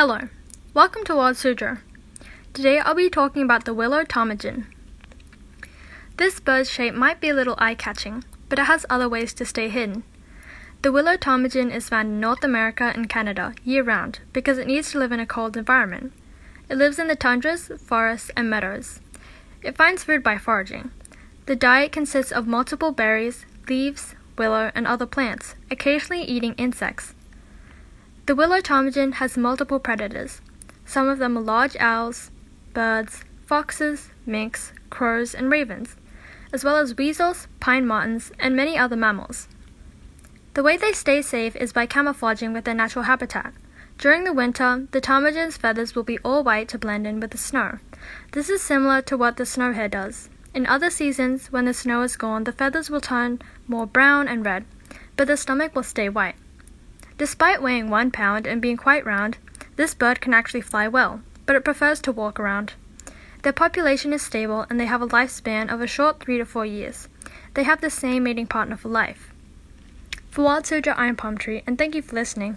Hello, welcome to Wild Suzhou. Today I'll be talking about the willow ptarmigan. This bird's shape might be a little eye catching, but it has other ways to stay hidden. The willow ptarmigan is found in North America and Canada year round because it needs to live in a cold environment. It lives in the tundras, forests, and meadows. It finds food by foraging. The diet consists of multiple berries, leaves, willow, and other plants, occasionally eating insects. The willow ptarmigan has multiple predators. Some of them are large owls, birds, foxes, minks, crows, and ravens, as well as weasels, pine martens, and many other mammals. The way they stay safe is by camouflaging with their natural habitat. During the winter, the ptarmigan's feathers will be all white to blend in with the snow. This is similar to what the snowhare does. In other seasons, when the snow is gone, the feathers will turn more brown and red, but the stomach will stay white. Despite weighing one pound and being quite round, this bird can actually fly well, but it prefers to walk around. Their population is stable and they have a lifespan of a short three to four years. They have the same mating partner for life. For Wild Suzhou, Iron Palm Tree, and thank you for listening.